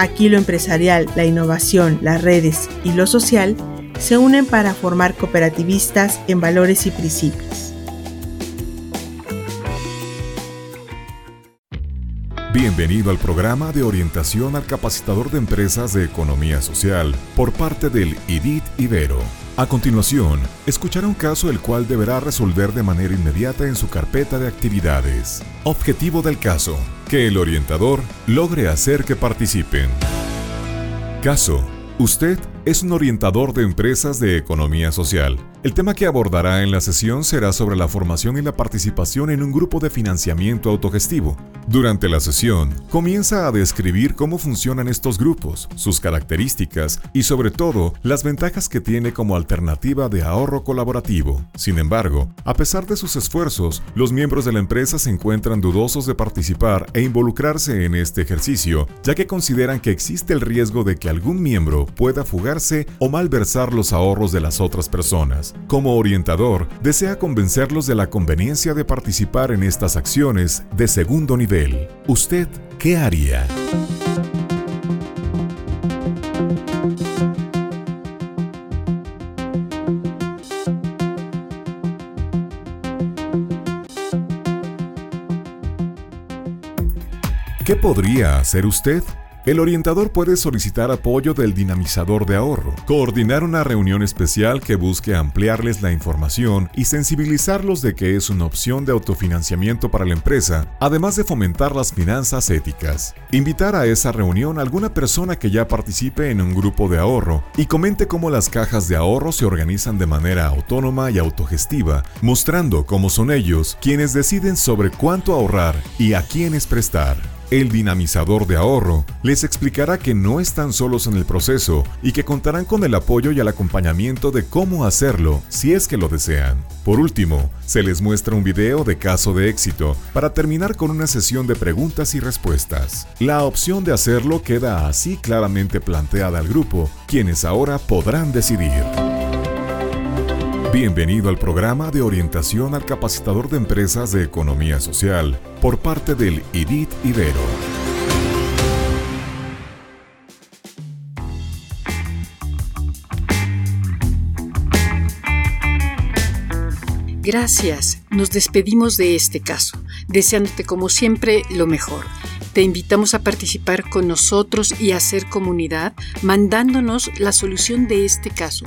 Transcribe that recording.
Aquí lo empresarial, la innovación, las redes y lo social se unen para formar cooperativistas en valores y principios. Bienvenido al programa de orientación al capacitador de empresas de economía social por parte del IDIT Ibero. A continuación, escuchará un caso el cual deberá resolver de manera inmediata en su carpeta de actividades. Objetivo del caso, que el orientador logre hacer que participen. Caso. Usted es un orientador de empresas de economía social. El tema que abordará en la sesión será sobre la formación y la participación en un grupo de financiamiento autogestivo. Durante la sesión, comienza a describir cómo funcionan estos grupos, sus características y sobre todo las ventajas que tiene como alternativa de ahorro colaborativo. Sin embargo, a pesar de sus esfuerzos, los miembros de la empresa se encuentran dudosos de participar e involucrarse en este ejercicio, ya que consideran que existe el riesgo de que algún miembro pueda fugarse o malversar los ahorros de las otras personas. Como orientador, desea convencerlos de la conveniencia de participar en estas acciones de segundo nivel. ¿Usted qué haría? ¿Qué podría hacer usted? El orientador puede solicitar apoyo del dinamizador de ahorro, coordinar una reunión especial que busque ampliarles la información y sensibilizarlos de que es una opción de autofinanciamiento para la empresa, además de fomentar las finanzas éticas. Invitar a esa reunión a alguna persona que ya participe en un grupo de ahorro y comente cómo las cajas de ahorro se organizan de manera autónoma y autogestiva, mostrando cómo son ellos quienes deciden sobre cuánto ahorrar y a quiénes prestar. El dinamizador de ahorro les explicará que no están solos en el proceso y que contarán con el apoyo y el acompañamiento de cómo hacerlo si es que lo desean. Por último, se les muestra un video de caso de éxito para terminar con una sesión de preguntas y respuestas. La opción de hacerlo queda así claramente planteada al grupo, quienes ahora podrán decidir. Bienvenido al programa de orientación al capacitador de empresas de economía social por parte del IDIT Ibero. Gracias, nos despedimos de este caso, deseándote como siempre lo mejor. Te invitamos a participar con nosotros y a hacer comunidad mandándonos la solución de este caso.